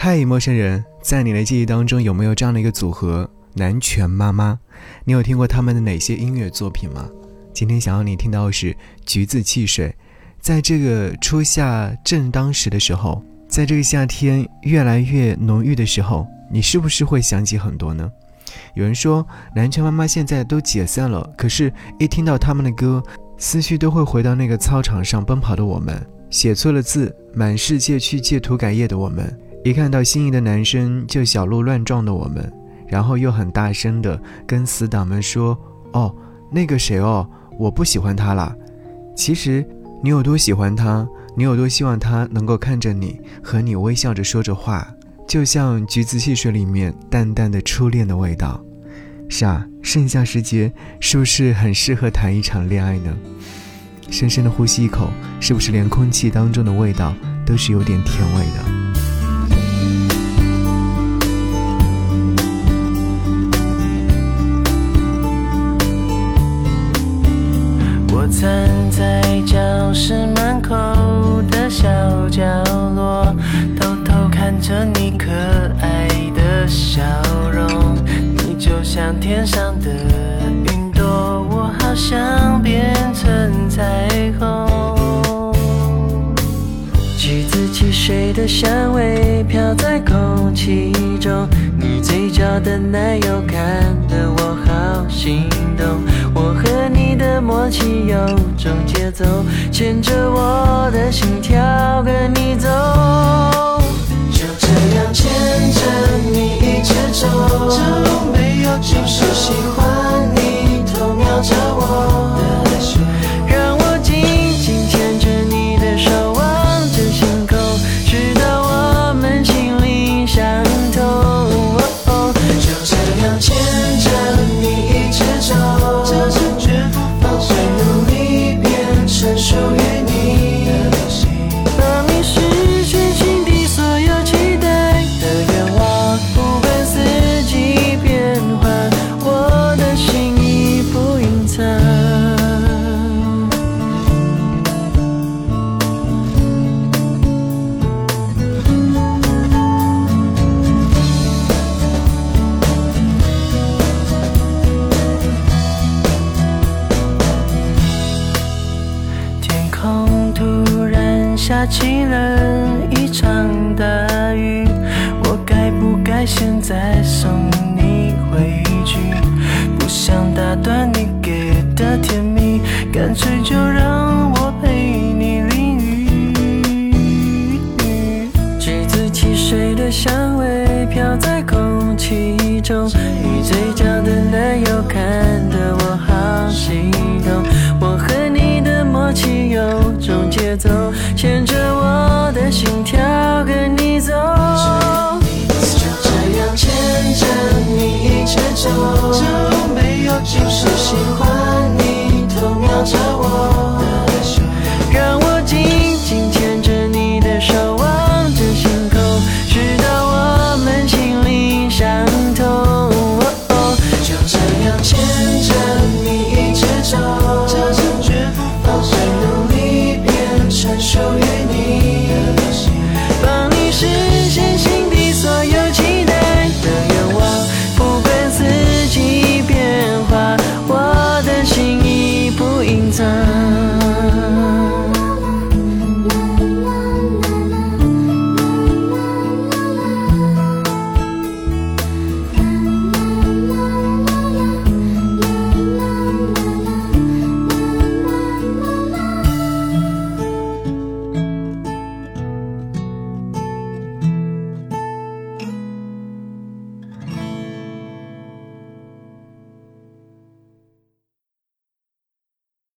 嗨，陌生人，在你的记忆当中有没有这样的一个组合——南拳妈妈？你有听过他们的哪些音乐作品吗？今天想要你听到的是《橘子汽水》。在这个初夏正当时的时候，在这个夏天越来越浓郁的时候，你是不是会想起很多呢？有人说，南拳妈妈现在都解散了，可是，一听到他们的歌，思绪都会回到那个操场上奔跑的我们，写错了字，满世界去借涂改液的我们。一看到心仪的男生就小鹿乱撞的我们，然后又很大声的跟死党们说：“哦，那个谁哦，我不喜欢他啦。”其实你有多喜欢他，你有多希望他能够看着你，和你微笑着说着话，就像橘子汽水里面淡淡的初恋的味道。是啊，盛夏时节是不是很适合谈一场恋爱呢？深深的呼吸一口，是不是连空气当中的味道都是有点甜味的？看着你可爱的笑容。你就像天上的云朵，我好想变成彩虹。橘子汽水的香味飘在空气中，你嘴角的奶油看得我好心动。我和你的默契有种节奏，牵着我的心跳跟你走，牵着你一直走，没有就是喜欢你，偷瞄着我，让我紧紧牵着你的手，望着星空，直到我们心灵相通。就这样牵着。下起了一场大雨，我该不该现在送你回去？不想打断你给的甜蜜，干脆就让我陪你淋雨。橘子汽水的香味飘在空气中，你嘴角的奶油看得我好心动。我和你的默契有种节奏。就没有结束。